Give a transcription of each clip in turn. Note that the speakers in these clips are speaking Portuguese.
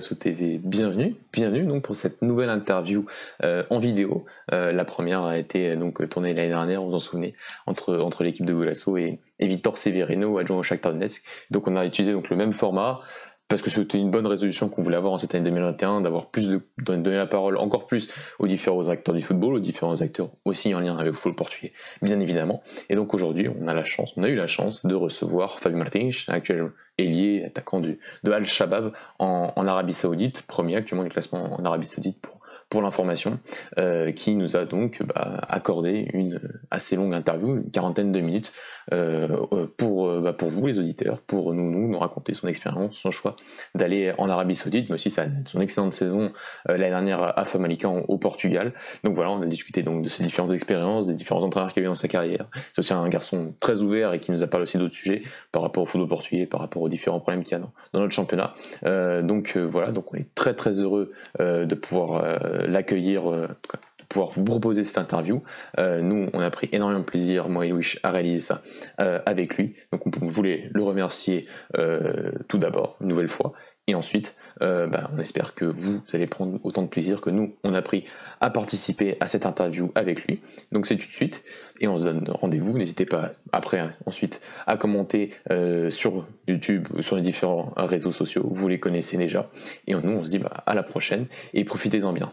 TV, bienvenue, bienvenue donc pour cette nouvelle interview euh, en vidéo. Euh, la première a été donc tournée l'année dernière, vous vous en souvenez, entre, entre l'équipe de Golasso et, et Victor Severino, adjoint au Shakhtar Donetsk. Donc on a utilisé donc le même format, parce que c'était une bonne résolution qu'on voulait avoir en cette année 2021, d'avoir plus de, donner la parole encore plus aux différents acteurs du football, aux différents acteurs aussi en lien avec le football portugais, bien évidemment. Et donc aujourd'hui, on a la chance, on a eu la chance de recevoir Fabio Martins, actuel ailier, attaquant du, de Al-Shabaab en, en Arabie Saoudite, premier actuellement du classement en Arabie Saoudite pour pour l'information, euh, qui nous a donc bah, accordé une assez longue interview, une quarantaine de minutes, pour, bah, pour vous les auditeurs, pour nous, nous, nous raconter son expérience, son choix d'aller en Arabie Saoudite, mais aussi sa, son excellente saison euh, l'année dernière à Famalica au Portugal. Donc voilà, on a discuté donc de ses différentes expériences, des différents entraîneurs qu'il a eu dans sa carrière. C'est aussi un garçon très ouvert et qui nous a parlé aussi d'autres sujets par rapport au football portugais, par rapport aux différents problèmes qu'il y a dans, notre championnat. donc voilà, donc on est très très heureux de pouvoir l'accueillir, euh, pouvoir vous proposer cette interview. Euh, nous, on a pris énormément de plaisir, moi et Louis, à réaliser ça euh, avec lui. Donc on voulait le remercier tout d'abord, une nouvelle fois. Et ensuite, bah, on espère que vous allez prendre autant de plaisir que nous, on a pris à participer à cette interview avec lui. Donc c'est tout de suite, et on se donne rendez-vous. N'hésitez pas après, ensuite, à commenter sur YouTube ou sur les différents réseaux sociaux. Vous les connaissez déjà. Et nous, on se dit bah, à la prochaine et profitez-en bien.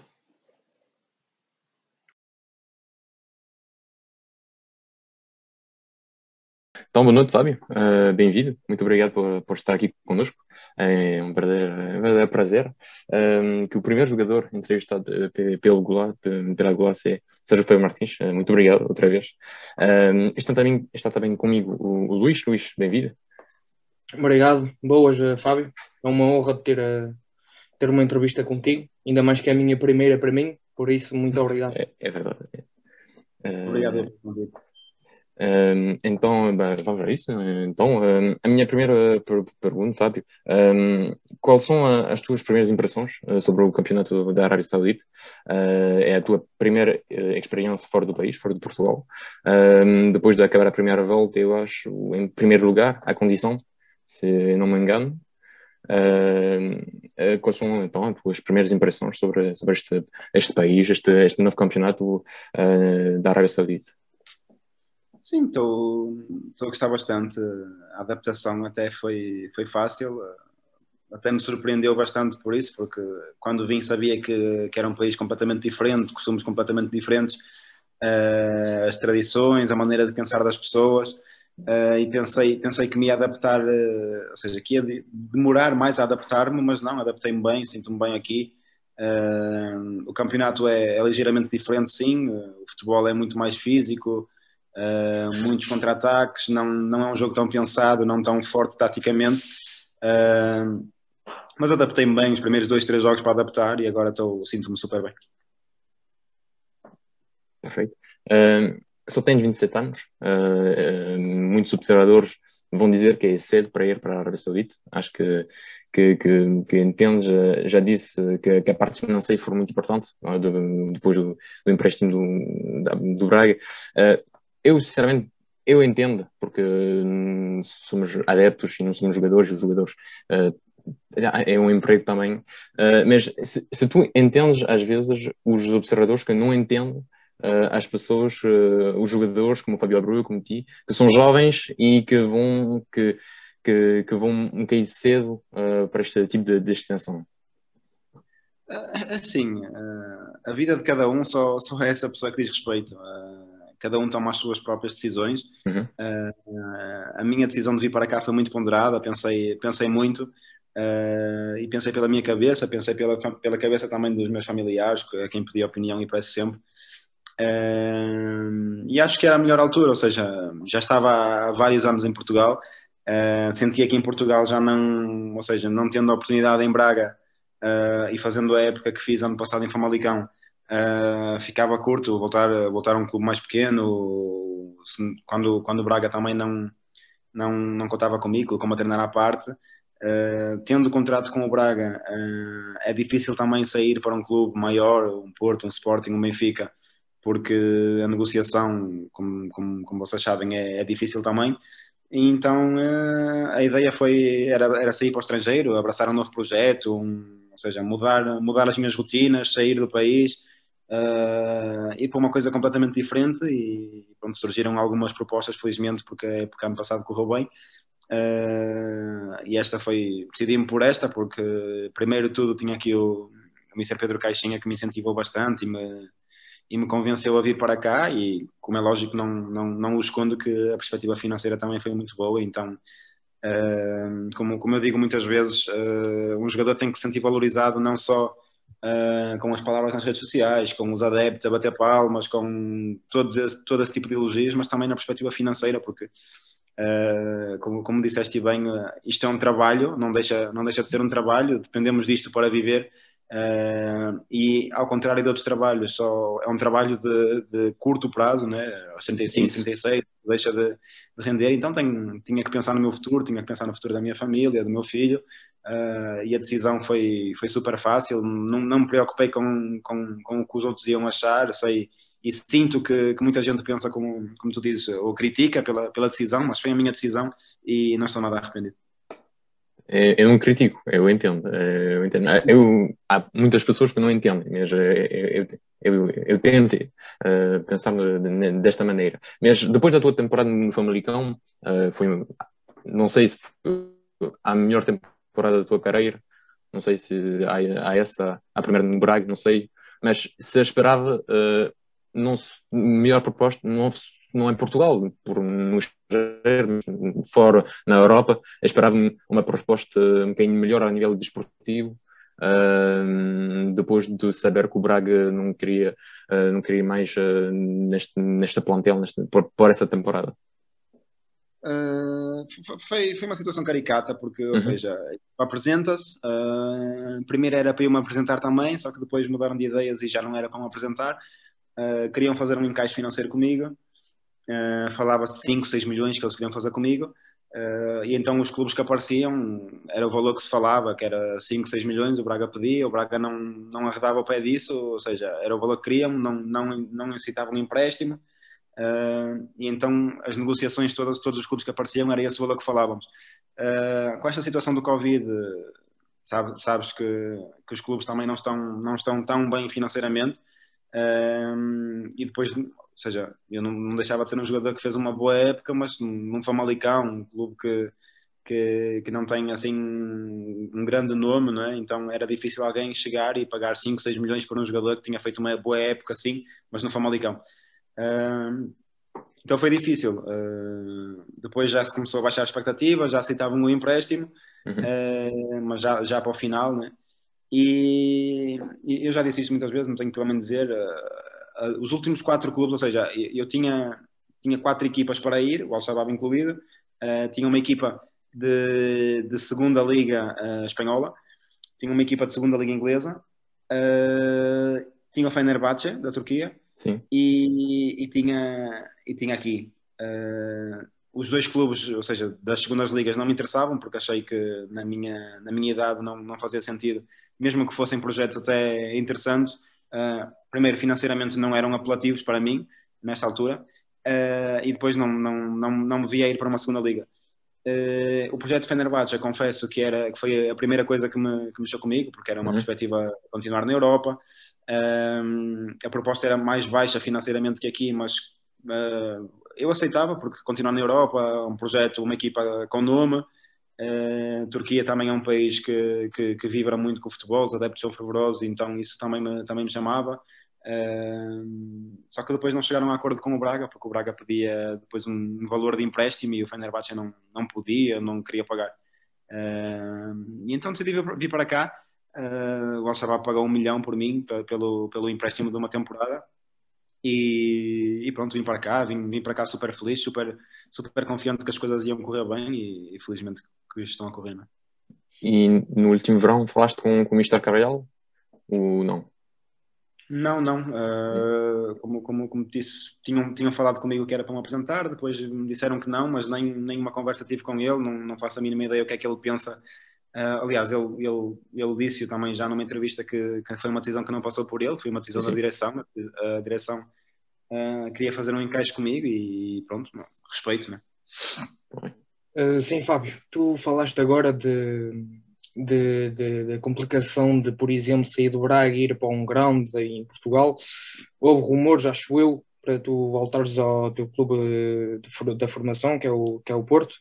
Então, boa noite, Fábio. Uh, Bem-vindo. Muito obrigado por, por, estar aqui conosco. É um verdadeiro, prazer. Um, que o primeiro jogador entrevistado pelo Goulá, pela Goulá, é Sérgio Feio Martins. Uh, muito obrigado outra vez. Um, está, também, está também comigo o, o Luís. Luís, bem-vindo. Obrigado. Boas, Fábio. É uma honra ter, ter uma entrevista contigo, ainda mais que é a minha primeira para mim. Por isso, muito obrigado. É, é verdade. É. Obrigado. Um, então, vamos a isso. Então, um, a minha primeira per pergunta, Fábio, um, quais são a, as tuas primeiras impressões uh, sobre o campeonato da Arábia Saudita? Uh, é a tua primeira uh, experiência fora do país, fora de Portugal. depois de acabar a primeira volta, eu acho, em primeiro lugar, a condição, se não me engano. quais são então as tuas primeiras impressões sobre, sobre este, este país, este, este novo campeonato da Arábia Saudita? Sim, estou a gostar bastante. A adaptação até foi, foi fácil. Até me surpreendeu bastante por isso, porque quando vim sabia que, que era um país completamente diferente, costumes completamente diferentes, uh, as tradições, a maneira de pensar das pessoas. Uh, e pensei, pensei que me ia adaptar, uh, ou seja, que ia demorar mais a adaptar-me, mas não, adaptei-me bem, sinto-me bem aqui. o campeonato é, é ligeiramente diferente, sim. o futebol é muito mais físico, uh, muitos contra-ataques, não, não é um jogo tão pensado, não tão forte taticamente. Uh, mas adaptei-me bem os primeiros dois, três jogos para adaptar e agora sinto-me super bem. Perfeito. Uh, só tens 27 anos, uh, muitos observadores vão dizer que é cedo para ir para a Arábia Saudita. Acho que, que, que, que já disse que, que, a parte financeira foi muito importante depois do, do empréstimo do, do Braga. Uh, eu sinceramente eu entendo, porque hum, somos adeptos e não somos jogadores, os jogadores uh, é um emprego também, uh, mas se, se, tu entendes às vezes os observadores que não entendem uh, as pessoas, os jogadores como o Fabio Abreu, como ti, que são jovens e que vão que, que, que vão cair cedo para este tipo de destinação. Assim, a vida de cada um só, só é essa pessoa que diz respeito cada um toma as suas próprias decisões. Uhum. Uh, a minha decisão de vir para cá foi muito ponderada, pensei, pensei muito uh, e pensei pela minha cabeça, pensei pela, pela cabeça também dos meus familiares, a quem pedi opinião e parece sempre. Uh, e acho que era a melhor altura, ou seja, já estava há vários anos em Portugal, sentia que em Portugal já não, ou seja, não tendo a oportunidade em Braga e fazendo a época que fiz ano passado em Famalicão, uh, ficava curto voltar, voltar a um clube mais pequeno, quando, quando o Braga também não, não, não contava comigo, como a treinar à parte. Uh, tendo contrato com o Braga, uh, é difícil também sair para um clube maior, um Porto, um Sporting, um Benfica, porque a negociação, como, como, como vocês sabem, é, é difícil também. então a ideia foi era, era sair para o estrangeiro, abraçar um novo projeto, um, ou seja, mudar, mudar as minhas rotinas, sair do país, uh, ir para uma coisa completamente diferente e pronto, surgiram algumas propostas, felizmente, porque, porque ano passado correu bem. Uh, e esta foi, decidi-me por esta, porque primeiro tudo tinha aqui o, o Mr. Pedro Caixinha que me incentivou bastante e me, e me convenceu a vir para cá e como é lógico não, não, não o escondo que a perspectiva financeira também foi muito boa, então uh, como, como eu digo muitas vezes, uh, um jogador tem que se sentir valorizado não só uh, com as palavras nas redes sociais, com os adeptos a bater palmas, com todos esse, todo esse tipo de elogios, mas também na perspectiva financeira, porque Uh, como, como disseste bem, uh, isto é um trabalho, não deixa, não deixa de ser um trabalho, dependemos disto para viver. Uh, e ao contrário de outros trabalhos, só é um trabalho de, de curto prazo, né? aos 35, Isso. 36, deixa de, de, render. Então tenho, tinha que pensar no meu futuro, tinha que pensar no futuro da minha família, do meu filho, uh, e a decisão foi, foi super fácil. Não, não me preocupei com, com, com o que os outros iam achar, sei e sinto que, que, muita gente pensa como, como tu dizes, ou critica pela, pela decisão, mas foi a minha decisão e não estou nada arrependido. É, eu não critico, eu entendo. É, eu entendo. Eu, há muitas pessoas que não entendem, mas é, eu, eu, eu tento uh, pensar desta maneira. Mas depois da tua temporada no Famalicão, uh, foi, não sei se foi a melhor temporada da tua carreira, não sei se há, há essa, a primeira no Braga, não sei, mas se esperava uh, não, melhor proposta não não em Portugal, por, no estrangeiro, fora na Europa, eu esperava uma proposta um bocadinho melhor a nível desportivo. Uh, depois de saber que o Braga não queria, uh, não queria mais uh, neste, nesta plantel, neste, por, por essa temporada. Foi, foi uma situação caricata, porque, ou uhum. seja, apresenta-se. primeiro era para eu me apresentar também, só que depois mudaram de ideias e já não era para me apresentar. queriam fazer um encaixe financeiro comigo. Uh, Falava-se de 5, 6 milhões que eles queriam fazer comigo. Uh, e então os clubes que apareciam era o valor que se falava, que era 5, 6 milhões, o Braga pedia, o Braga não, não arredava o pé disso, ou seja, era o valor que queriam, não, não, não incitavam um empréstimo. Uh, e então as negociações, todas, todos os clubes que apareciam, era esse valor que falávamos. Uh, com esta situação do Covid, sabe, sabes que, que os clubes também não estão, não estão tão bem financeiramente. Uh, e depois ou seja, eu não, não, deixava de ser um jogador que fez uma boa época, mas num Famalicão, um clube que, que, que, não tem assim um grande nome, não é? então era difícil alguém chegar e pagar 5, 6 milhões por um jogador que tinha feito uma boa época assim, mas no Famalicão. Uh, então foi difícil. Uh, depois já se começou a baixar a expectativa, já aceitavam um empréstimo, uhum. uh, mas já, já para o final, né? E, e, eu já disse isto muitas vezes, não tenho problema em dizer uh, os últimos quatro clubes, ou seja, eu, eu tinha, tinha quatro equipas para ir, o Al-Shabaab incluído, tinha uma equipa de, de segunda liga espanhola, tinha uma equipa de segunda liga inglesa, tinha o Fenerbahçe da Turquia e, e, tinha, e tinha aqui os dois clubes, ou seja, das segundas ligas não me interessavam porque achei que na minha, na minha idade não, não fazia sentido, mesmo que fossem projetos até interessantes, uh, primeiro, financeiramente não eram apelativos para mim, nesta altura, uh, e depois não, não, não, não me via ir para uma segunda liga. Uh, o projeto Fenerbahçe, confesso que, era, que foi a primeira coisa que, me, que mexeu comigo, porque era uma uhum. perspectiva de continuar na Europa. A proposta era mais baixa financeiramente que aqui, mas eu aceitava, porque continuar na Europa, um projeto, uma equipa com nome, Uh, Turquia também é um país que, que, que, vibra muito com o futebol, os adeptos são fervorosos, então isso também me, também me chamava. Uh, só que depois não chegaram a acordo com o Braga, porque o Braga pedia depois um valor de empréstimo e o Fenerbahçe não, não podia, não queria pagar. Uh, e então decidi vir para cá. Uh, o Al-Shabaab pagou um milhão por mim, pelo, pelo empréstimo de uma temporada. E, e, pronto, vim para cá, vim, vim, para cá super feliz, super, super confiante que as coisas iam correr bem e, e felizmente que estão a correr. Não é? E no último verão falaste com, com o Mr. Carvalhal? Ou não? Não, não. Uh, como, como, como disse, tinham, tinham falado comigo que era para me apresentar, depois me disseram que não, mas nem, nem uma conversa tive com ele, não, não faço a mínima ideia o que é que ele pensa. Uh, aliás, ele, ele, ele disse também já numa entrevista que, que, foi uma decisão que não passou por ele, foi uma decisão Sim. da direção. A direção uh, queria fazer um encaixe comigo e pronto, não, respeito, né? Uh, sim, Fábio, tu falaste agora de, de, de, de, complicação de, por exemplo, sair do Braga e ir para um ground em Portugal. Houve rumores, acho eu, para tu voltares ao teu clube de, da formação, que é, o, que é o Porto.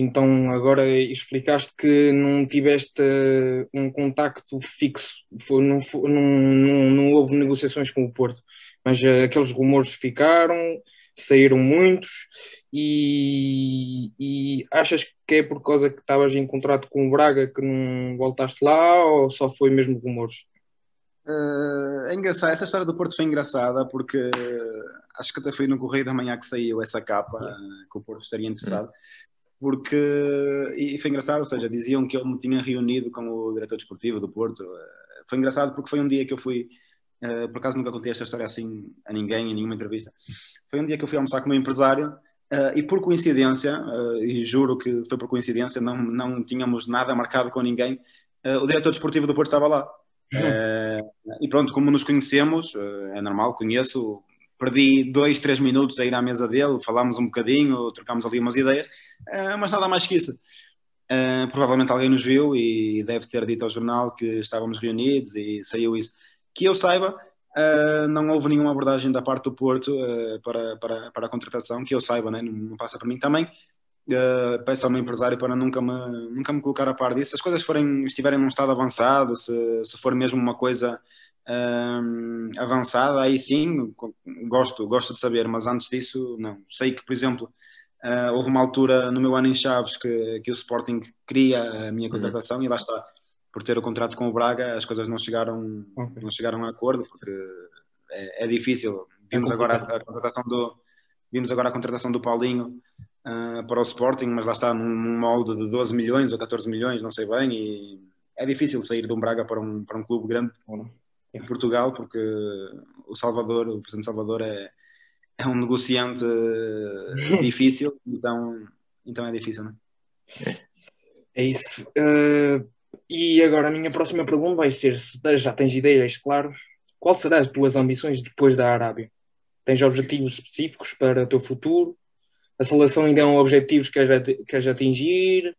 Então agora explicaste que não tiveste um contacto fixo, não, não, não, não houve negociações com o Porto, mas uh, aqueles rumores ficaram, saíram muitos e, e, achas que é por causa que estavas em contrato com o Braga que não voltaste lá ou só foi mesmo rumores? Uh, é engraçado, essa história do Porto foi engraçada porque acho que até foi no Correio da Manhã que saiu essa capa uh, que o Porto estaria interessado porque e foi engraçado, ou seja, diziam que eu me tinha reunido com o diretor desportivo do Porto. Uh, foi engraçado porque foi um dia que eu fui Uh, por acaso nunca contei esta história assim a ninguém, em nenhuma entrevista. Foi um dia que eu fui almoçar com o meu empresário uh, e por coincidência, uh, e juro que foi por coincidência, não, não tínhamos nada marcado com ninguém, o diretor desportivo do Porto estava lá. Uhum. e pronto, como nos conhecemos, é normal, conheço, perdi dois, três minutos a ir à mesa dele, falámos um bocadinho, trocámos ali umas ideias, mas nada mais que isso. provavelmente alguém nos viu e deve ter dito ao jornal que estávamos reunidos e saiu isso que eu saiba, uh, não houve nenhuma abordagem da parte do Porto para, para, para a contratação, que eu saiba, né? não passa para mim também. Uh, peço ao meu empresário para nunca me, nunca me colocar a par disso. Se as coisas forem, estiverem num estado avançado, se, se for mesmo uma coisa avançada, aí sim, gosto, gosto de saber, mas antes disso, não. Sei que, por exemplo, houve uma altura no meu ano em Chaves que, que o Sporting queria a minha uhum. contratação uhum. e lá está por ter o contrato com o Braga, as coisas não chegaram, okay. não chegaram a acordo, porque é, é difícil. Vimos é agora a, a, contratação do vimos agora a contratação do Paulinho uh, para o Sporting, mas lá está num molde de 12 milhões ou 14 milhões, não sei bem, e é difícil sair de um Braga para um, para um clube grande em Portugal, porque o Salvador, o presidente Salvador é, é um negociante difícil, então, então é difícil, não é? É isso. Uh, e agora a minha próxima pergunta vai ser: se já tens ideias, claro, qual serão as tuas ambições depois da Arábia? Tens objetivos específicos para o teu futuro? A seleção ainda é um objetivo que queres, queres atingir?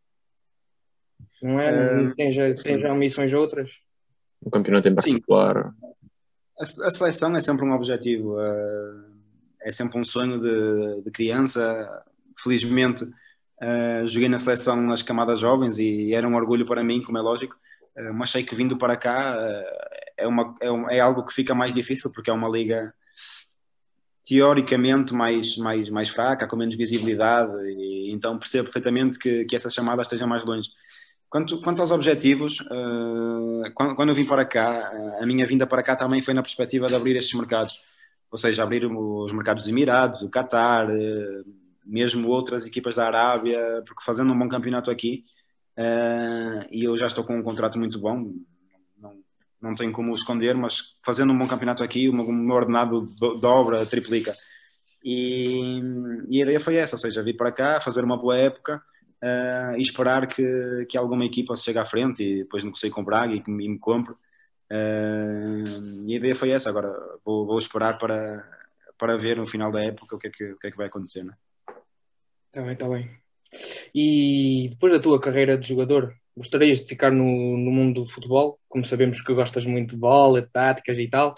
Não é? Uh, tens, tens ambições outras? O campeonato em particular? A, a, seleção é sempre um objetivo, uh, é sempre um sonho de, de criança. Felizmente, Uh, joguei na seleção nas camadas jovens e era um orgulho para mim, como é lógico, uh, mas sei que vindo para cá é, uma, é, é, algo que fica mais difícil porque é uma liga teoricamente mais, mais, mais fraca, com menos visibilidade, e, então percebo perfeitamente que, que essa chamada esteja mais longe. Quanto, quanto aos objetivos, quando, quando, eu vim para cá, a minha vinda para cá também foi na perspectiva de abrir estes mercados, ou seja, abrir os mercados dos Emirados, do Qatar, mesmo outras equipas da Arábia, porque fazendo um bom campeonato aqui, uh, e eu já estou com um contrato muito bom, não, não tenho como esconder, mas fazendo um bom campeonato aqui, o meu, o meu ordenado dobra, triplica. E, e, a ideia foi essa, ou seja, vir para cá, fazer uma boa época uh, e esperar que, que alguma equipa se chegue à frente e depois negociei com o Braga e, me, e me compre. Uh, e a ideia foi essa, agora vou, vou esperar para, para ver no final da época o que é que, o que, é que vai acontecer. Né? Está bem, está bem. E depois da tua carreira de jogador, gostarias de ficar no, no mundo do futebol? Como sabemos que gostas muito de bola, de táticas e tal.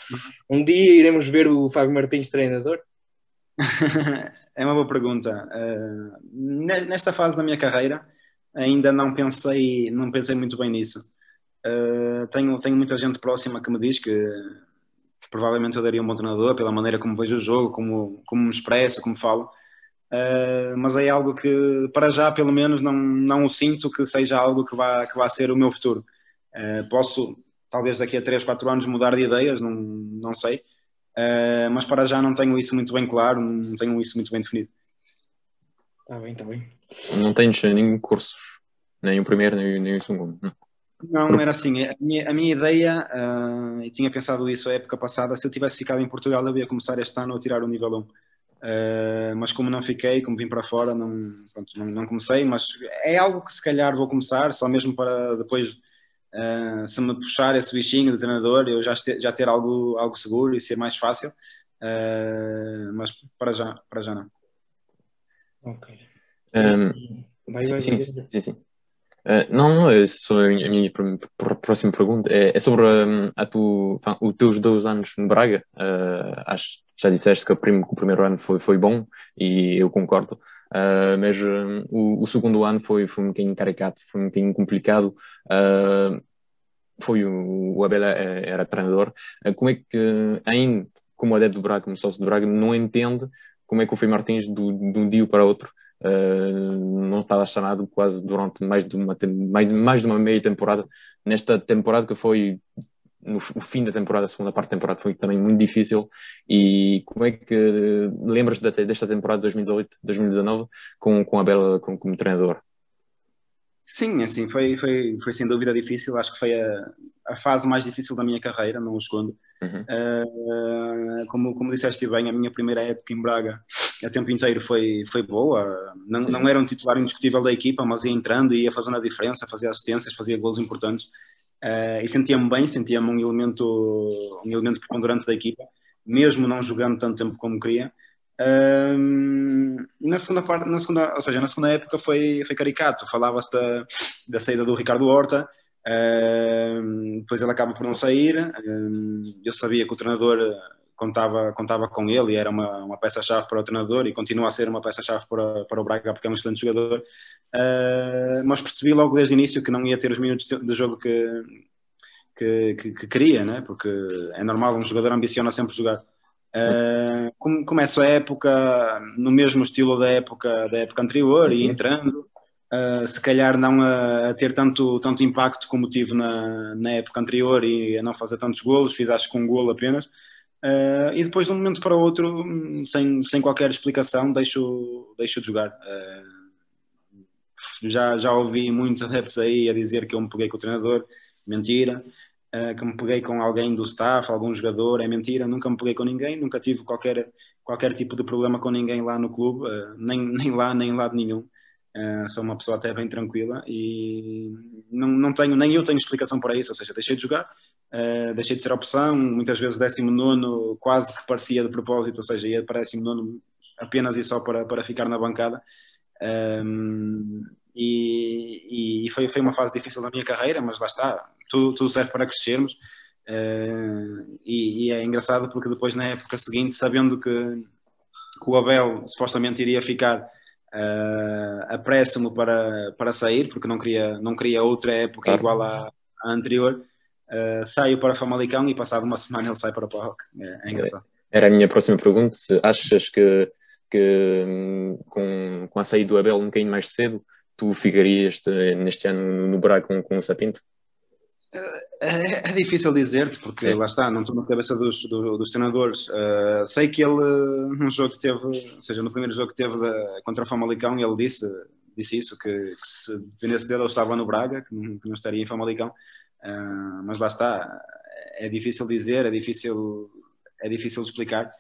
Uhum. Um dia iremos ver o Fábio Martins treinador? é uma boa pergunta. Uh, nesta fase da minha carreira, ainda não pensei, não pensei muito bem nisso. Uh, tenho, tenho muita gente próxima que me diz que, que, provavelmente eu daria um bom treinador pela maneira como vejo o jogo, como, como me expresso, como falo. Uh, mas é algo que, para já, pelo menos, não, não sinto que seja algo que vá, que vá ser o meu futuro. Posso, talvez daqui a 3, 4 anos, mudar de ideias, não, não sei, uh, mas para já não tenho isso muito bem claro, não tenho isso muito bem definido. Está bem, está bem. Não tens nem cursos, nem o primeiro, nem, nem o segundo. Não. Não, era assim. A minha, a minha ideia, uh, e tinha pensado isso a época passada, se eu tivesse ficado em Portugal, eu ia começar este ano a tirar o nível 1. Uh, mas como não fiquei, como vim para fora, não, pronto, não, não, comecei. Mas é algo que se calhar vou começar, só mesmo para depois, uh, se me puxar esse bichinho de treinador, eu já, ter, já ter algo, algo seguro e ser mais fácil. Uh, mas para já, para já não. Ok. Um, vai, vai, sim, vai, sim, sim. Uh, não, é só a minha, a minha próxima pergunta é, é sobre um, a tu, os teus dois anos no Braga. Uh, acho, já disseste que o, primo, que o, primeiro ano foi, foi bom e eu concordo, uh, mas um, o, o, segundo ano foi, foi um bocadinho caricato, foi um bocadinho complicado. foi o, o Abel era, era treinador. como é que, ainda como adepto do Braga, como sócio do Braga, não entende como é que o Fê Martins, do, de um dia para outro, Uh, não estava chamado quase durante mais de uma mais, mais de uma meia temporada nesta temporada que foi no, o fim da temporada, a segunda parte da temporada foi também muito difícil e como é que lembras desta temporada 2018-2019 com, com a Bela como, como treinador? Sim, assim, foi, foi, foi sem dúvida difícil, acho que foi a, a fase mais difícil da minha carreira, não o escondo. Uhum. Uh, como, como disseste bem, a minha primeira época em Braga, a tempo inteiro foi, foi boa, não, não era um titular indiscutível da equipa, mas ia entrando, ia fazendo a diferença, fazia assistências, fazia gols importantes, uh, e sentia-me bem, sentia-me um elemento, um elemento preponderante da equipa, mesmo não jogando tanto tempo como queria. Um, e na segunda parte, na segunda, ou seja, na segunda época foi, foi caricato. Falava-se da, da saída do Ricardo Horta, um, depois ele acaba por não sair. Um, eu sabia que o treinador contava, contava com ele e era uma, uma peça-chave para o treinador e continua a ser uma peça-chave para, para o Braga porque é um excelente jogador. Uh, mas percebi logo desde o início que não ia ter os minutos de jogo que, que, que, que queria, né? porque é normal, um jogador ambiciona sempre jogar. Uh, começo a época no mesmo estilo da época da época anterior sim, sim. e entrando uh, se calhar não a, a, ter tanto, tanto impacto como tive na, na época anterior e a não fazer tantos golos, fiz acho que um golo apenas uh, e depois de um momento para outro sem, sem qualquer explicação deixo, deixo de jogar. Já, já ouvi muitos adeptos aí a dizer que eu me peguei com o treinador. Mentira. Uh, que me peguei com alguém do staff, algum jogador, é mentira, nunca me peguei com ninguém, nunca tive qualquer, qualquer tipo de problema com ninguém lá no clube, uh, nem, nem lá, nem em lado nenhum. Uh, sou uma pessoa até bem tranquila e não, não tenho, nem eu tenho explicação para isso, ou seja, deixei de jogar, uh, deixei de ser opção, muitas vezes 19 quase que parecia de propósito, ou seja, ia para 19 apenas e só para, para ficar na bancada. Um, e, e foi, foi uma fase difícil da minha carreira, mas lá está, tudo, tudo serve para crescermos. Uh, e, e, é engraçado porque depois, na época seguinte, sabendo que, que o Abel supostamente iria ficar uh, a préssimo para, para sair, porque não queria, não queria outra época igual à, à anterior, uh, saio para Famalicão e passado uma semana ele sai para o Parroque. É, é engraçado. Era a minha próxima pergunta. Se achas que, que hum, com, com a saída do Abel um bocadinho mais cedo, tu ficarias neste ano no Braga com, com o Sapinto? É, é difícil dizer, porque é. lá está, não estou na cabeça dos, dos, dos treinadores. Uh, sei que ele, num jogo que teve, ou seja, no primeiro jogo que teve da, contra o Famalicão, ele disse, disse isso, que, que se dependesse dele ele estava no Braga, que não, que não estaria em Famalicão. Uh, mas lá está, é difícil dizer, é difícil, é difícil explicar.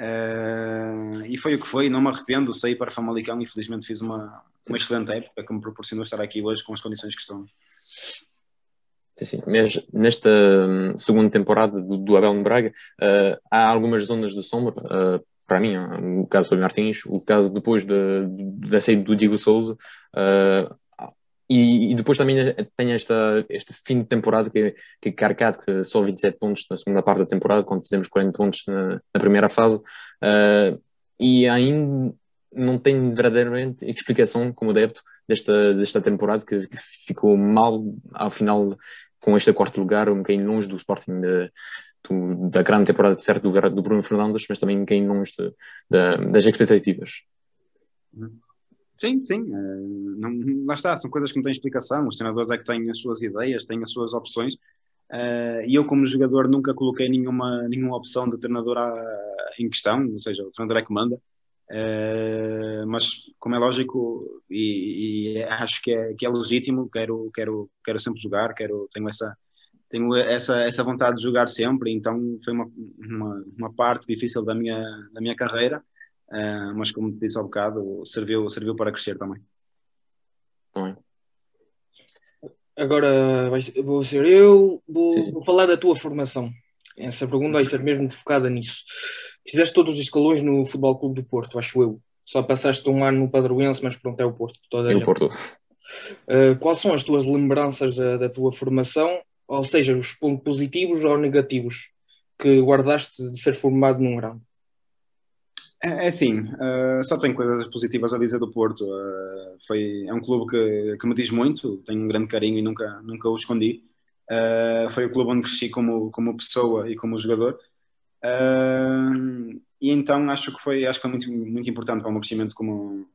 Uh, e foi o que foi, não me arrependo, saí para Famalicão e felizmente fiz uma, uma excelente época que me proporcionou estar aqui hoje com as condições que estão. Sim, sim. Mas nesta hum, segunda temporada do, do Abel no Braga, uh, há algumas zonas de sombra, uh, para mim, o caso do Martins, o caso depois da de, de saída do Diego Souza, uh, e, e, depois também tem esta, este fim de temporada que, que carcado, que só 27 pontos na segunda parte da temporada, quando fizemos 40 pontos na, na primeira fase, e ainda não tem verdadeiramente explicação como adepto desta, desta temporada que, que, ficou mal ao final com este quarto lugar, um bocadinho longe do Sporting de, do, da grande temporada certo do, do Bruno Fernandes, mas também um bocadinho longe de, de, das expectativas. Sim, sim, uh, não, lá está, são coisas que não têm explicação, os treinadores é que têm as suas ideias, têm as suas opções, uh, e eu como jogador nunca coloquei nenhuma, nenhuma opção de treinador à, em questão, ou seja, o treinador é que manda, Uh, mas como é lógico e, e, acho que é, que é legítimo, quero, quero, quero sempre jogar, quero, tenho essa tenho essa, essa vontade de jogar sempre, então foi uma, uma, uma parte difícil da minha, da minha carreira, uh, mas como disse há bocado, serviu, serviu para crescer também. também. Agora vou ser eu, vou, sim, sim. vou falar da tua formação. Essa pergunta vai ser mesmo focada nisso. Fizeste todos os escalões no Futebol Clube do Porto, acho eu. Só passaste um ano no Padroense, mas pronto, é o Porto. Toda é o Porto. Uh, quais são as tuas lembranças da, da, tua formação, ou seja, os pontos positivos ou negativos que guardaste de ser formado num grão? É, é sim, uh, só tenho coisas positivas a dizer do Porto. Uh, foi, é um clube que, que me diz muito, tenho um grande carinho e nunca, nunca o escondi. Uh, foi o clube onde cresci como, como pessoa e como jogador. e então acho que foi, acho que foi muito, muito importante para o meu crescimento como,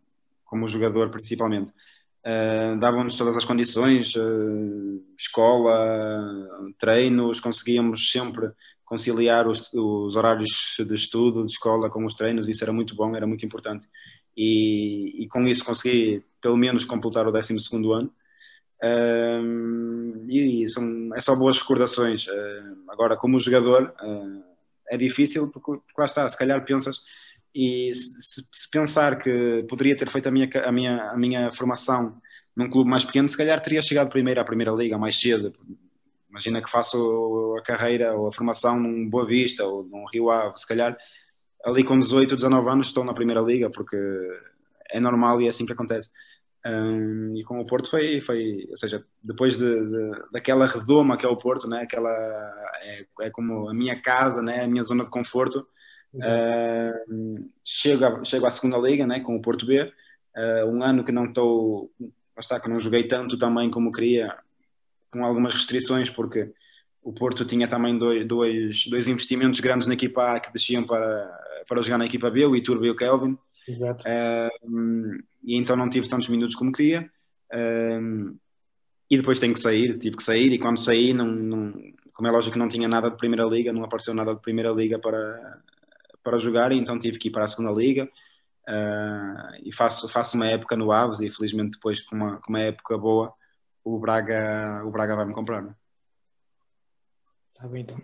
como jogador, principalmente. Uh, davam-nos todas as condições, uh, escola, treinos, conseguíamos sempre conciliar os, os, horários de estudo, de escola com os treinos, isso era muito bom, era muito importante. E, e com isso consegui, pelo menos, completar o 12 ano. Uh, e são, é só boas recordações. agora, como jogador, é difícil, porque, porque lá está, se calhar pensas e se, se, pensar que poderia ter feito a minha, a, minha, a minha formação num clube mais pequeno, se calhar teria chegado primeiro à Primeira Liga mais cedo. Imagina que faço a carreira ou a formação num Boa Vista ou num Rio Ave, se calhar ali com 18, 19 anos estou na Primeira Liga, porque é normal e é assim que acontece. Um, e com o Porto foi, foi ou seja, depois de, de, daquela redoma que é o Porto, né? aquela, é, é como a minha casa, né? a minha zona de conforto, Uh, chego, a, chego à segunda liga né, com o Porto B, uh, um ano que não estou, está que não joguei tanto também como queria, com algumas restrições, porque o Porto tinha também dois, dois, dois investimentos grandes na equipa A que desciam para, para jogar na equipa B, o Iturbe e o Kelvin. Exato. Uh, e então não tive tantos minutos como queria. e depois tenho que sair, tive que sair, e quando saí, não, não, como é lógico, não tinha nada de Primeira Liga, não apareceu nada de Primeira Liga para, para jogar, então tive que ir para a segunda liga uh, e faço, faço uma época no Aves e felizmente depois com uma, com uma época boa o Braga, o Braga vai me comprar. Está bem então.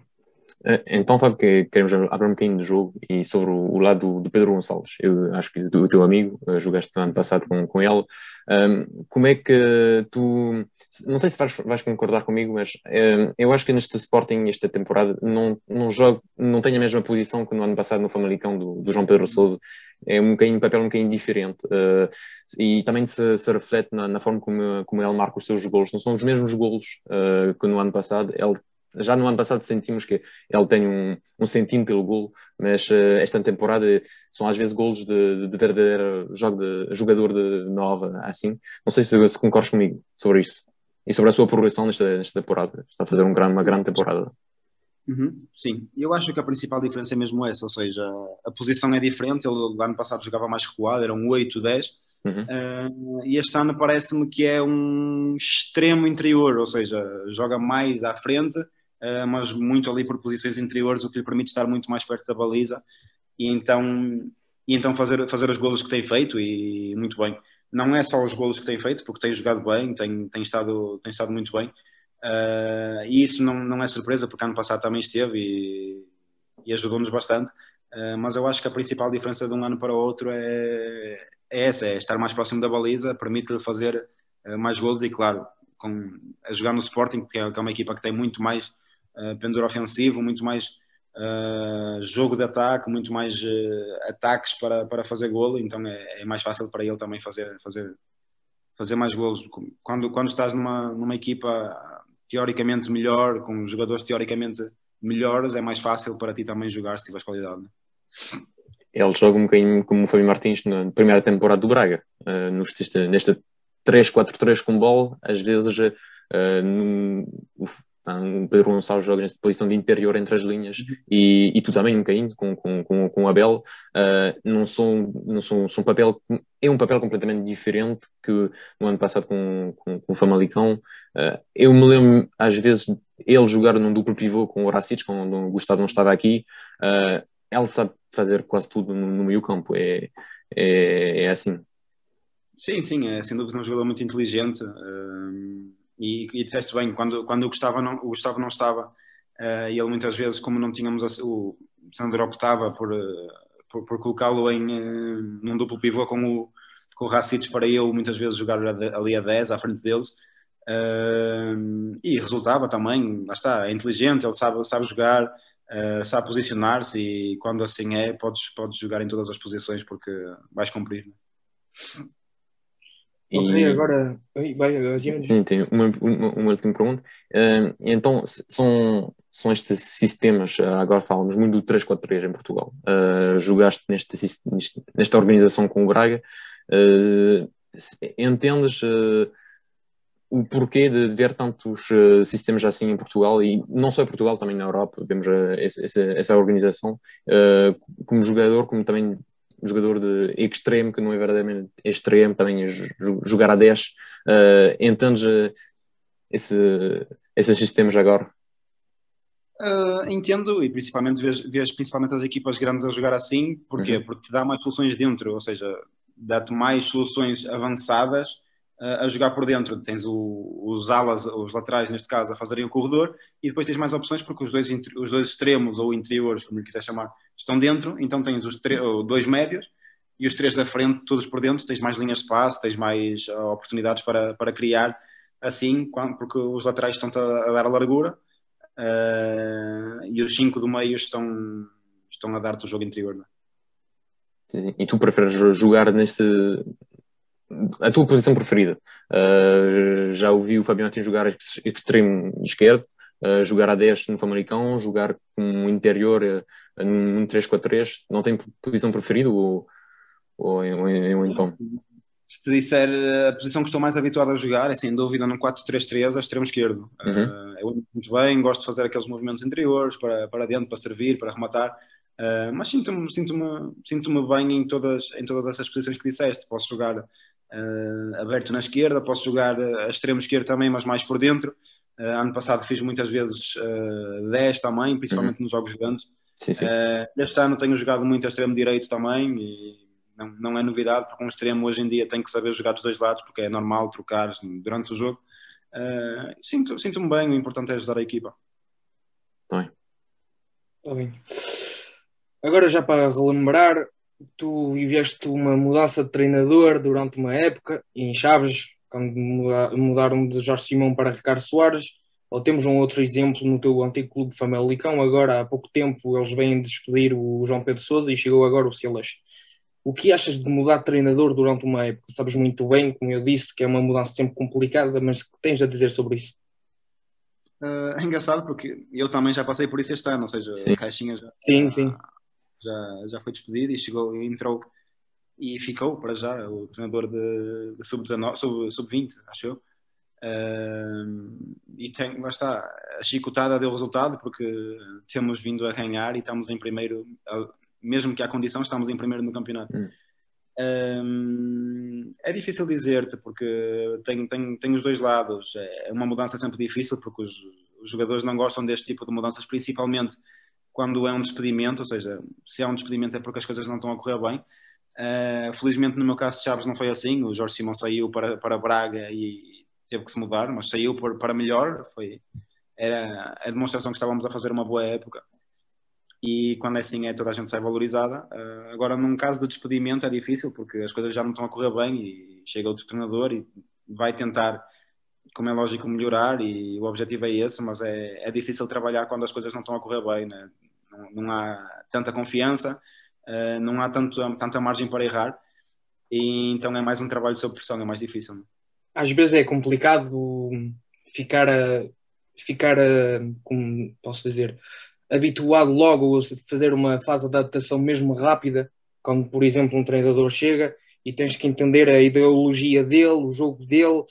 Eh, então, Fábio, que queremos abrir um bocadinho de jogo e sobre o, lado do, Pedro Gonçalves. Eu acho que o teu amigo, eh, jogaste no ano passado com, com ele. Um, como é que tu. Não sei se vais, vais concordar comigo, mas um, eu acho que neste Sporting, esta temporada, não, não jogo, não tem a mesma posição que no ano passado no Famalicão do, do João Pedro Souza. É um, bocadinho, um papel um bocadinho diferente. Uh, e também se, se reflete na, na, forma como, como ele marca os seus golos. Não são os mesmos golos uh, que no ano passado. Ele já no ano passado sentimos que ele tem um, um pelo golo, mas uh, esta temporada são às vezes golos de, de verdadeiro jogo de, jogador de nova, assim. Não sei se, se concordas comigo sobre isso e sobre a sua progressão nesta, nesta temporada. Está a fazer um grande, uma grande temporada. Uhum, sim, eu acho que a principal diferença é mesmo essa, ou seja, a posição é diferente. Ele no ano passado jogava mais recuado, era um 8, 10. Uhum. Uh, e este ano parece-me que é um extremo interior, ou seja, joga mais à frente uh, mas muito ali por posições interiores, o que lhe permite estar muito mais perto da baliza e então, e então fazer, fazer os golos que tem feito e muito bem. Não é só os golos que tem feito, porque tem jogado bem, tem, tem, estado, tem estado muito bem. Uh, e isso não, não é surpresa, porque ano passado também esteve e, e ajudou-nos bastante. Uh, mas eu acho que a principal diferença de um ano para o outro é, é essa, é estar mais próximo da baliza, permite-lhe fazer uh, mais golos e claro, com, a jogar no Sporting, que é, que é uma equipa que tem muito mais pendor ofensivo, muito mais jogo de ataque, muito mais ataques para, para fazer golo, então é, é, mais fácil para ele também fazer, fazer, fazer mais golos. Quando, quando estás numa, numa equipa teoricamente melhor, com jogadores teoricamente melhores, é mais fácil para ti também jogar se tiveres qualidade. Né? Ele joga um bocadinho como o Fabio Martins na primeira temporada do Braga, uh, nesta 3-4-3 com bola, às vezes uh, o Pedro Gonçalves joga nesta posição de interior entre as linhas uhum. e, e tu também um bocadinho com, com, com, com o Abel. Uh, não são não são, são papel é um papel completamente diferente que no ano passado com, com, com o Famalicão. Uh, eu me lembro às vezes ele jogar num duplo pivô com o Horacic quando o Gustavo não estava aqui. Uh, ele sabe fazer quase tudo no, no meio campo. É, é, é assim. Sim, sim, é sem dúvida um jogador muito inteligente. Uh e, e disseste bem, quando, quando o, Gustavo não, o Gustavo não estava, uh, ele muitas vezes, como não tínhamos, a, o Sandro optava por, uh, por, por colocá-lo em, uh, num duplo pivô com o, com o Racic para ele muitas vezes jogar ali a 10 à frente deles. Uh, e resultava também, lá está, é inteligente, ele sabe, sabe jogar, uh, sabe posicionar-se e quando assim é, podes, podes jogar em todas as posições porque vais cumprir. Né? E... Agora vai, Sim, uma, uma, uma última pergunta. Uh, então, são, são estes sistemas, uh, agora falamos muito do 3-4-3 em Portugal. Uh, jogaste neste, nesta organização com o Braga. entendes o porquê de ver tantos sistemas assim em Portugal e não só em Portugal, também na Europa, vemos essa, essa, organização como jogador, como também jogador de extremo, que não é verdadeiramente extremo, também é jogar a 10. Uh, entendes esse, esses sistemas agora? Uh, entendo e principalmente vês, vês, principalmente as equipas grandes a jogar assim, porquê? Uhum. Porque te dá mais soluções dentro, ou seja, dá-te mais soluções avançadas a jogar por dentro. Tens o, os alas, os laterais, neste caso, a fazerem o corredor, e depois tens mais opções porque os dois, os dois extremos ou interiores, como lhe quiser chamar, estão dentro. Então tens os dois médios e os três da frente, todos por dentro. Tens mais linhas de passe, tens mais uh, oportunidades para, para criar assim, porque os laterais estão a, dar a largura uh, e os cinco do meio estão, estão a dar-te o jogo interior. É? Sim, sim. E tu preferes jogar neste, a tua posição preferida. Uh, já ouvi o Fabiano jogar extremo esquerdo, uh, jogar a 10 no Famalicão, jogar como interior uh, num 3-4-3. Não tem posição preferida ou, ou, ou, ou então? Se te disser a posição que estou mais habituado a jogar, é sem dúvida no 4-3-3, a extremo esquerdo. Uhum. eu muito bem, gosto de fazer aqueles movimentos interiores para, para dentro, para servir, para rematar. Uh, mas sinto-me sinto -me, sinto -me bem em todas, em todas essas posições que disseste. Posso jogar uh, aberto na esquerda, posso jogar a extremo esquerdo também, mas mais por dentro. Uh, ano passado fiz muitas vezes uh, 10 também, principalmente uhum. nos jogos grandes. Sim, sim. Uh, este ano tenho jogado muito a extremo direito também e não, não é novidade, porque um extremo hoje em dia tem que saber jogar dos dois lados, porque é normal trocar durante o jogo. Uh, Sinto-me sinto bem, o importante é ajudar a equipa. Bem. Tá bem. Agora já para relembrar, tu viveste uma mudança de treinador durante uma época em Chaves, quando mudaram de Jorge Simão para Ricardo Soares, ou temos um outro exemplo no teu antigo clube Famalicão, agora há pouco tempo eles vêm despedir o João Pedro Sousa e chegou agora o Silas. O que achas de mudar de treinador durante uma época? Sabes muito bem, como eu disse, que é uma mudança sempre complicada, mas o que tens a dizer sobre isso? Uh, é engraçado porque eu também já passei por isso este ano, ou seja, sim. a caixinha já, sim, sim já, já foi despedido e chegou e entrou e ficou para já o treinador de, de sub-19, sub-20, sub acho eu. Uh, e tem, lá está, a chicotada deu resultado porque temos vindo a ganhar e estamos em primeiro, mesmo que a condição, estamos em primeiro no campeonato. Hum. Um, é difícil dizer-te porque tem, tem, tem os dois lados. É uma mudança sempre difícil porque os, os jogadores não gostam deste tipo de mudanças, principalmente quando é um despedimento, ou seja, se é um despedimento é porque as coisas não estão a correr bem. Uh, felizmente no meu caso de Chaves não foi assim, o Jorge Simão saiu para, para Braga e teve que se mudar, mas saiu por, para melhor, foi, era a demonstração que estávamos a fazer uma boa época e quando é assim é toda a gente sai valorizada. Uh, agora num caso de despedimento é difícil porque as coisas já não estão a correr bem e chega outro treinador e vai tentar como é lógico, melhorar e o objetivo é esse, mas é, é difícil trabalhar quando as coisas não estão a correr bem, né? não, não, há tanta confiança, uh, não há tanto, tanta margem para errar, e então é mais um trabalho sob pressão, é mais difícil. Às vezes é complicado ficar a, ficar a, como posso dizer, habituado logo a fazer uma fase de adaptação mesmo rápida, quando, por exemplo, um treinador chega e tens que entender a ideologia dele, o jogo dele,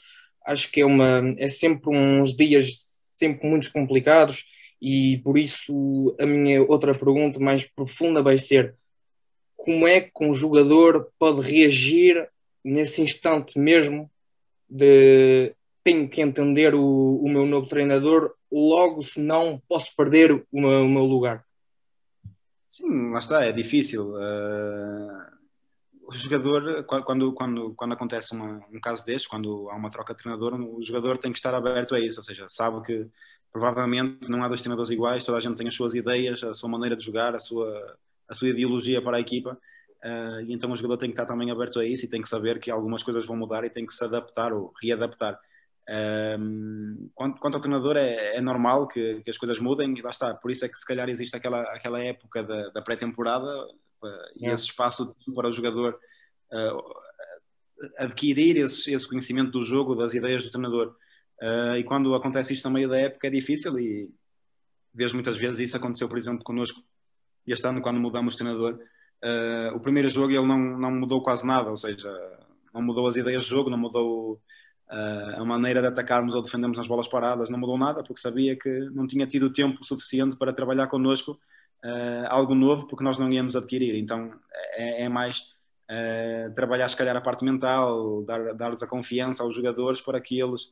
acho que é, uma, é sempre uns dias sempre muito complicados e por isso a minha outra pergunta mais profunda vai ser como é que um jogador pode reagir nesse instante mesmo de tenho que entender o, o meu novo treinador, logo senão posso perder o meu, o meu lugar. Sim, lá está, é difícil. Uh, o jogador, quando, quando, quando acontece uma, um caso deste, quando há uma troca de treinador, o jogador tem que estar aberto a isso, ou seja, sabe que provavelmente não há dois treinadores iguais, toda a gente tem as suas ideias, a sua maneira de jogar, a sua, a sua ideologia para a equipa, uh, e então o jogador tem que estar também aberto a isso e tem que saber que algumas coisas vão mudar e tem que se adaptar ou readaptar. Um, quanto, quanto ao treinador, é, é normal que, que, as coisas mudem e lá está. Por isso é que se calhar existe aquela, aquela época da, da pré-temporada uh, e esse espaço para o jogador uh, adquirir esse, esse, conhecimento do jogo, das ideias do treinador. Uh, e quando acontece isto no meio da época é difícil e vejo muitas vezes isso aconteceu, por exemplo, connosco este ano quando mudamos de treinador. o primeiro jogo ele não, não mudou quase nada, ou seja, não mudou as ideias de jogo, não mudou Uh, a maneira de atacarmos ou defendermos nas bolas paradas não mudou nada, porque sabia que não tinha tido tempo suficiente para trabalhar connosco uh, algo novo, porque nós não íamos adquirir. Então é, é mais uh, trabalhar, se calhar, a parte mental, dar-lhes dar a confiança aos jogadores para que eles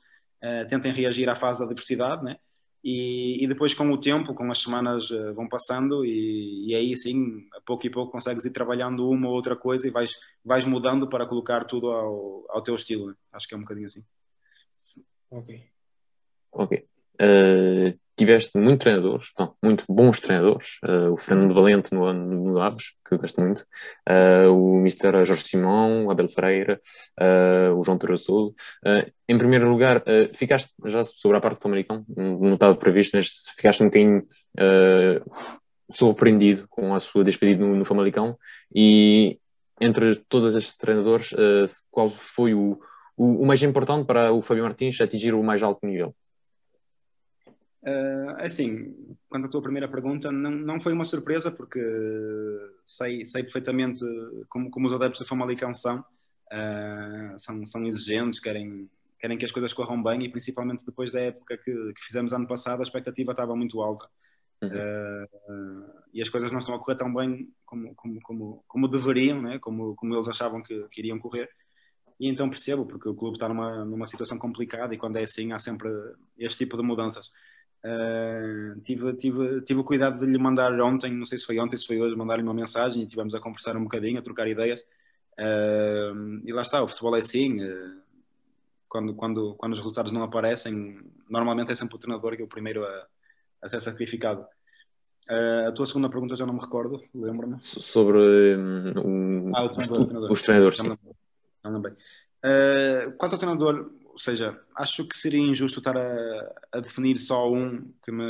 tentem reagir à fase da adversidade, né? E, e, depois com o tempo, com as semanas uh, vão passando e, e, aí sim, a pouco e pouco consegues ir trabalhando uma ou outra coisa e vais, vais mudando para colocar tudo ao, ao teu estilo. Né? Acho que é um bocadinho assim. Ok. Ok. Uh, tiveste muitos treinadores, não, muito bons treinadores, uh, o Fernando Valente no, no, Aves, que eu gosto muito, uh, o Mr. Jorge Simão, o Abel Ferreira, uh, o João Pedro Souza. em primeiro lugar, ficaste, já sobre a parte do Famalicão, não estava previsto, mas ficaste um bocadinho surpreendido com a sua despedida no, no Famalicão e entre todos estes treinadores, qual foi o, o, o mais importante para o Fábio Martins atingir o mais alto nível? Uh, assim, quanto à tua primeira pergunta, não, não foi uma surpresa, porque sei, sei perfeitamente como, como os adeptos do Famalicão são. Uh, são, são exigentes, querem, querem que as coisas corram bem e principalmente depois da época que, que fizemos ano passado, a expectativa estava muito alta. Uhum. Uh, e as coisas não estão a correr tão bem como, como, como, como deveriam, né? como, como eles achavam que, que iriam correr. E então percebo, porque o clube está numa, numa situação complicada e quando é assim há sempre este tipo de mudanças. Uh, tive, tive, tive o cuidado de lhe mandar ontem, não sei se foi ontem, se foi hoje, mandar-lhe uma mensagem e tivemos a conversar um bocadinho, a trocar ideias. Uh, e lá está, o futebol é assim. Uh, quando, quando, quando os resultados não aparecem, normalmente é sempre o treinador que é o primeiro a, a ser sacrificado. a tua segunda pergunta já não me recordo, lembro-me. Sobre um, ah, os, treinador. os treinadores. Não, não, não, bem. quanto ao treinador, ou seja, acho que seria injusto estar a, a definir só um que me,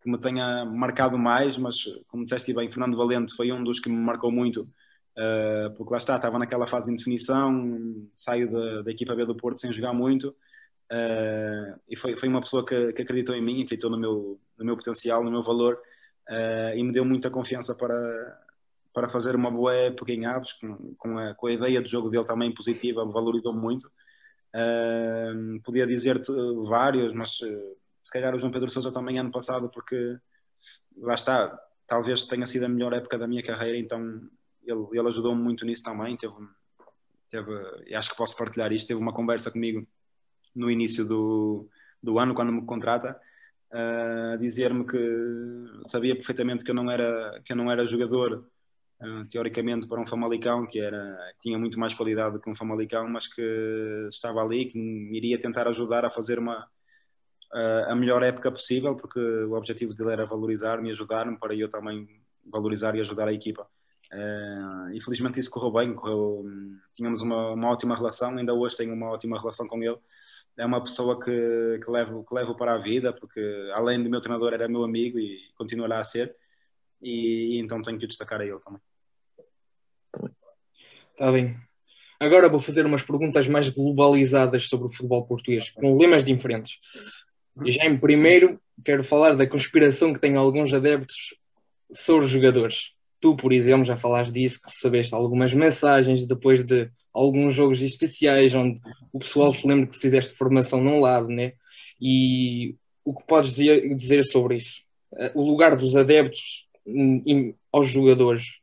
que me tenha marcado mais, mas como disseste bem, Fernando Valente foi um dos que me marcou muito, uh, porque lá está, estava naquela fase de indefinição, saio da, da equipa B do Porto sem jogar muito, uh, e foi, foi uma pessoa que, que, acreditou em mim, acreditou no meu, no meu potencial, no meu valor, uh, e me deu muita confiança para, para fazer uma boa época em Aves, com, com, a, com a ideia de jogo dele também positiva, me valorizou muito. Podia dizer-te vários, mas uh, se calhar o João Pedro Sousa também ano passado, porque lá está, talvez tenha sido a melhor época da minha carreira, então ele, ele ajudou-me muito nisso também. Teve, teve, acho que posso partilhar isto. Teve uma conversa comigo no início do, do ano, quando me contrata, a uh, dizer-me que sabia perfeitamente que eu não era, que eu não era jogador teoricamente para um Famalicão que era tinha muito mais qualidade do que um Famalicão, mas que estava ali, que me iria tentar ajudar a fazer uma a melhor época possível, porque o objetivo dele era valorizar-me e ajudar-me para eu também valorizar e ajudar a equipa. Uh, infelizmente isso correu bem, correu, tínhamos uma, uma, ótima relação, ainda hoje tenho uma ótima relação com ele. É uma pessoa que, que, levo, que levo para a vida, porque além do meu treinador era meu amigo e continuará a ser, e, e então tenho que destacar a ele também. Está bem. Agora vou fazer umas perguntas mais globalizadas sobre o futebol português, com lemas diferentes. E já em primeiro, quero falar da conspiração que tem alguns adeptos sobre os jogadores. Tu, por exemplo, já falaste disso, que sabeste algumas mensagens depois de alguns jogos especiais onde o pessoal se lembra que fizeste formação num lado, né? E o que podes dizer, dizer sobre isso? O lugar dos adeptos aos jogadores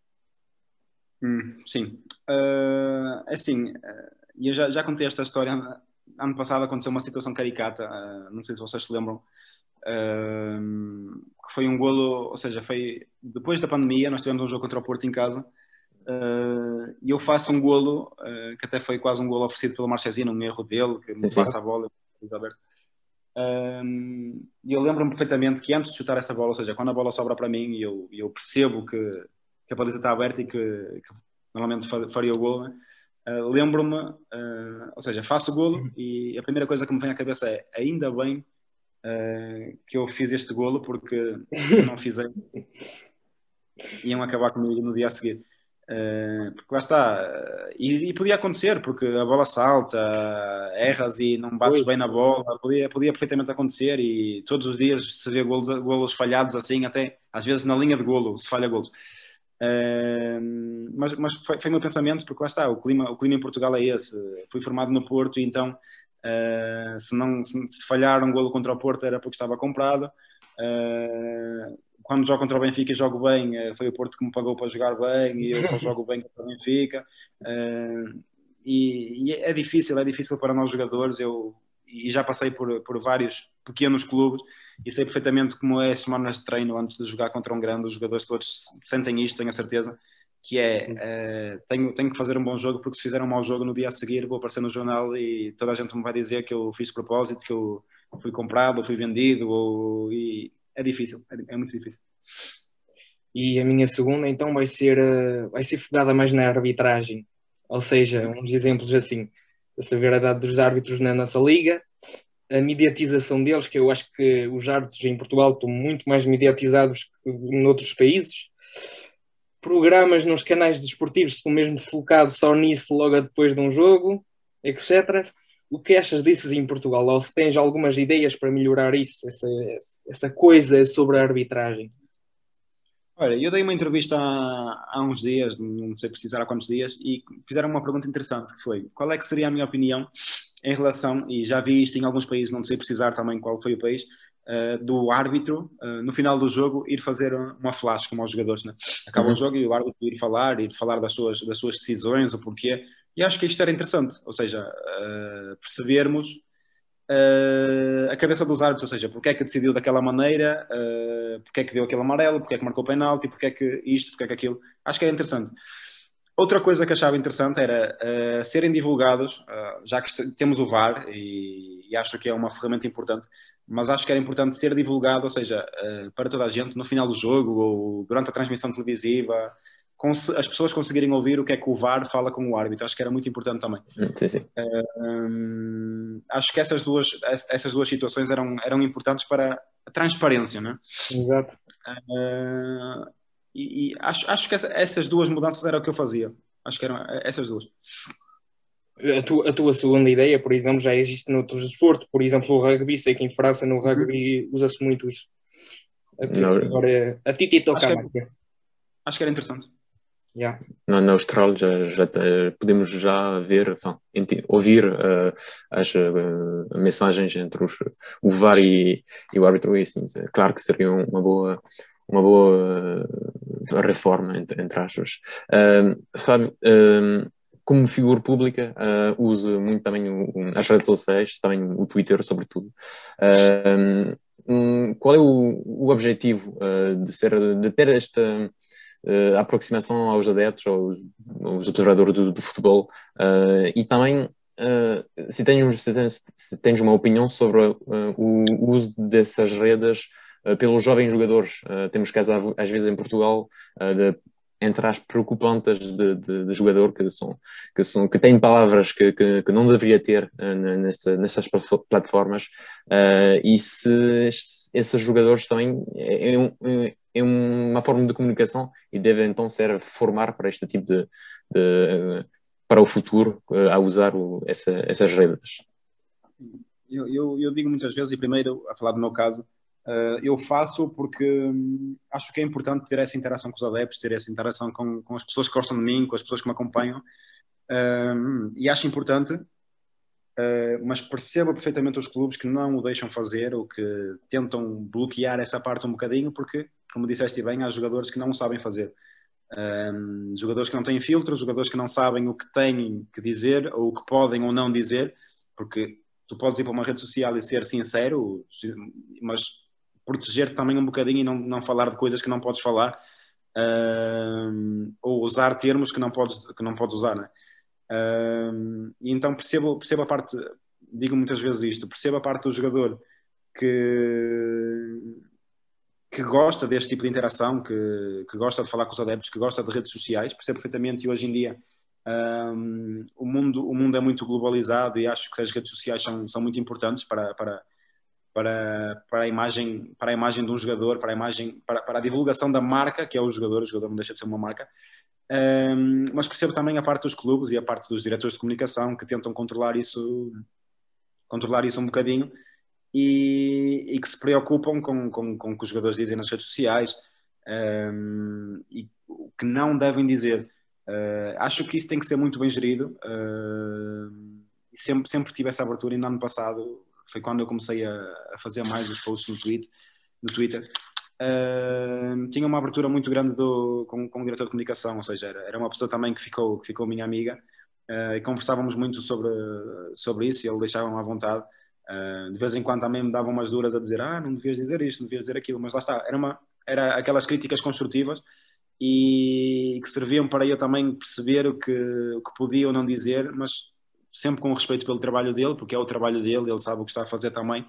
Hum, sim. Uh, assim, uh, eu já, já contei esta história. Ano passado aconteceu uma situação caricata, uh, não sei se vocês se lembram, uh, foi um golo, ou seja, foi depois da pandemia, nós tivemos um jogo contra o Porto em casa, e eu faço um golo, que até foi quase um golo oferecido pelo Marchesino, um erro dele, que me passa a bola, e eu lembro-me perfeitamente que antes de chutar essa bola, ou seja, quando a bola sobra para mim e eu, eu percebo que, que a baliza está aberta e que, que normalmente faria o gol, né? uh, lembro-me, uh, ou seja, faço o golo e a primeira coisa que me vem à cabeça é ainda bem uh, que eu fiz este golo, porque se não fizer, iam acabar comigo no dia a seguir. Porque lá está, e, e, podia acontecer, porque a bola salta, erras e não bates Oi. bem na bola, podia, podia perfeitamente acontecer e todos os dias se vê golos, golos falhados assim, até às vezes na linha de golo se falha golos. Uh, mas mas foi, foi meu pensamento, porque lá está, o clima, o clima em Portugal é esse. Fui formado no Porto e então se, não, se, se falhar um golo contra o Porto era porque estava comprado. Uh, quando jogo contra o Benfica e jogo bem, eh, foi o Porto que me pagou para jogar bem e eu só jogo bem contra o Benfica. Uh, e, e, é difícil, é difícil para nós jogadores. Eu e já passei por, por vários pequenos clubes e sei perfeitamente como é semanas de treino antes de jogar contra um grande. Os jogadores todos sentem isto, tenho a certeza. Que é, uh, tenho, tenho que fazer um bom jogo, porque se fizer um mau jogo no dia a seguir, vou aparecer no jornal e toda a gente me vai dizer que eu fiz propósito, que eu fui comprado, ou fui vendido, ou, e é difícil, é, é muito difícil. E a minha segunda, então, vai ser, uh, vai ser focada mais na arbitragem. Ou seja, uns exemplos assim, a severidade dos árbitros na nossa liga, a mediatização deles, que eu acho que os árbitros em Portugal estão muito mais mediatizados que noutros países. Programas nos canais desportivos estão mesmo focados só nisso logo depois de um jogo, etc o que achas disso em Portugal? Ou se tens algumas ideias para melhorar isso, essa, essa coisa sobre a arbitragem? Olha, eu dei uma entrevista há, há, uns dias, não sei precisar há quantos dias, e fizeram uma pergunta interessante, que foi, qual é que seria a minha opinião em relação, e já vi isto em alguns países, não sei precisar também qual foi o país, uh, do árbitro, uh, no final do jogo, ir fazer uma flash, como aos jogadores, né? Acaba uhum. o jogo e o árbitro ir falar, ir falar das suas, das suas decisões, o porquê, e acho que isto era interessante, ou seja, uh, percebermos a cabeça dos árbitros, ou seja, porque é que decidiu daquela maneira, porque é que deu aquele amarelo, porque é que marcou o penalti, porque é que isto, porque é que aquilo. Acho que era interessante. Outra coisa que achava interessante era uh, serem divulgados, uh, já que temos o VAR e, e, acho que é uma ferramenta importante, mas acho que era importante ser divulgado, ou seja, uh, para toda a gente no final do jogo ou durante a transmissão televisiva, as pessoas conseguirem ouvir o que é que o VAR fala com o árbitro. Acho que era muito importante também. Hum, sim, sim. Uh, acho que essas duas, essas duas situações eram, eram importantes para a transparência, né? Exato. Uh, e, e acho, acho que essa, essas duas mudanças era o que eu fazia. Acho que eram essas duas. A tua, a tua segunda ideia, por exemplo, já existe noutros desportos, por exemplo, o rugby. Sei que em França no rugby usa-se muito isso. A ti, agora, a ti te toca acho que, acho que era interessante. Yeah. Na, na Austrália já, já, podemos já ver, enfin, ouvir uh, as uh, mensagens entre os, o VAR e, e o árbitro. E, assim, claro que seria uma boa, uma boa uh, reforma, entre, entre aspas. Fábio, como figura pública, uh, uso muito também o, as redes sociais, também o Twitter, sobretudo. Um, qual é o, o objetivo de, ser, de ter esta uh, a aproximação aos adeptos, aos, aos observadores do, do futebol uh, e também uh, se, tens, se, tens, se, tens, uma opinião sobre o uso dessas redes pelos jovens jogadores. temos casos às vezes em Portugal de entre as preocupantes de, de, de, jogador que são que são que têm palavras que, que, que não deveria ter uh, nessa, nessas plataformas uh, e se esses jogadores também é, é, é, uma forma de comunicação e devem então ser formar para este tipo de, de para o futuro uh, a usar o, essa, essas redes. Eu, eu, eu digo muitas vezes e primeiro a falar do meu caso eu faço porque hum, acho que é importante ter essa interação com os adeptos, ter essa interação com, com as pessoas que gostam de mim, com as pessoas que me acompanham. Uh, e acho importante, uh, mas percebo perfeitamente os clubes que não o deixam fazer ou que tentam bloquear essa parte um bocadinho, porque, como disseste bem, há jogadores que não o sabem fazer. jogadores que não têm filtro, jogadores que não sabem o que têm que dizer ou o que podem ou não dizer, porque tu podes ir para uma rede social e ser sincero, mas proteger também um bocadinho e não, não falar de coisas que não podes falar uh, ou usar termos que não podes, que não podes usar. Né? Uh, então percebo, percebo a parte, digo muitas vezes isto, percebo a parte do jogador que, que gosta deste tipo de interação, que, que gosta de falar com os adeptos, que gosta de redes sociais, percebo perfeitamente e hoje em dia Um, o, mundo, o mundo é muito globalizado e acho que as redes sociais são, são muito importantes para, para, para, para, a imagem, para a imagem de um jogador, para a, imagem, para, para a divulgação da marca, que é o jogador, o jogador não deixa de ser uma marca. Um, mas percebo também a parte dos clubes e a parte dos diretores de comunicação que tentam controlar isso, controlar isso um bocadinho e, e que se preocupam com, com, com o que os jogadores dizem nas redes sociais um, e o que não devem dizer. Uh, acho que isso tem que ser muito bem gerido uh, sempre, sempre tive essa abertura e no ano passado foi quando eu comecei a, a fazer mais os posts no, no Twitter. Uh, tinha uma abertura muito grande do, com, com o diretor de comunicação, ou seja, era, era uma pessoa também que ficou, que ficou minha amiga e conversávamos muito sobre, sobre isso e ele deixava-me à vontade. de vez em quando também me davam umas duras a dizer ah, não devias dizer isto, não devias dizer aquilo, mas lá está, era, uma, era aquelas críticas construtivas e que serviam para eu também perceber o que, o que podia ou não dizer, mas sempre com respeito pelo trabalho dele, porque é o trabalho dele, ele sabe o que está a fazer também.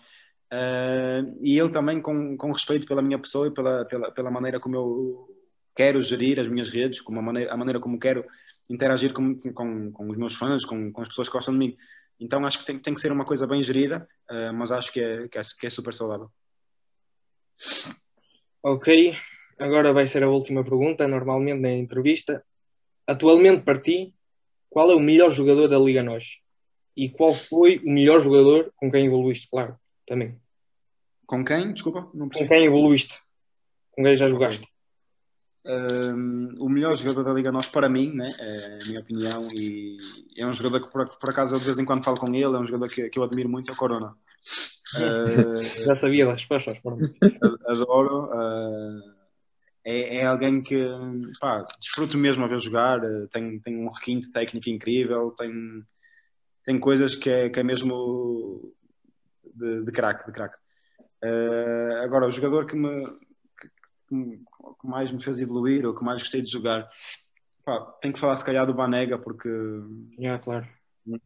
Uh, e ele também com, com respeito pela minha pessoa e pela, pela, pela maneira como eu quero gerir as minhas redes, como a, maneira, a maneira como quero interagir com, com, com os meus fãs, com, com as pessoas que gostam de mim. Então acho que tem, tem que ser uma coisa bem gerida, uh, mas acho que é, que é, que é super saudável. Ok, agora vai ser a última pergunta, normalmente na entrevista. Atualmente para ti, qual é o melhor jogador da Liga Nós? E qual foi o melhor jogador com quem evoluíste, claro, também. Com quem? Desculpa, não percebi. Com quem evoluíste? Com quem já jogaste? Um, o melhor jogador da Liga Nós para mim, né, é a minha opinião, e é um jogador que por, por acaso eu de vez em quando falo com ele, é um jogador que, que eu admiro muito, é o Corona. Uh, já sabia das respostas, adoro. Uh, é, é alguém que pá, desfruto mesmo a ver jogar, eh, tem, tem um requinte técnico incrível, tem, tem coisas que é, que é mesmo de, de craque, de craque. Uh, agora, o jogador que me, que, que, mais me fez evoluir ou que mais gostei de jogar, pá, tenho que falar se calhar do Banega, porque yeah, claro.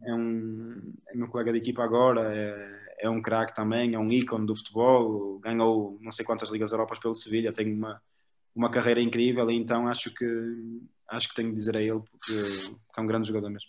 é, um, é meu colega de equipa agora, é, é um craque também, é um ícone do futebol, ganhou não sei quantas Ligas Europas pelo Sevilha, tem uma uma carreira incrível, e então acho que acho que tenho de dizer a ele porque, é um grande jogador mesmo.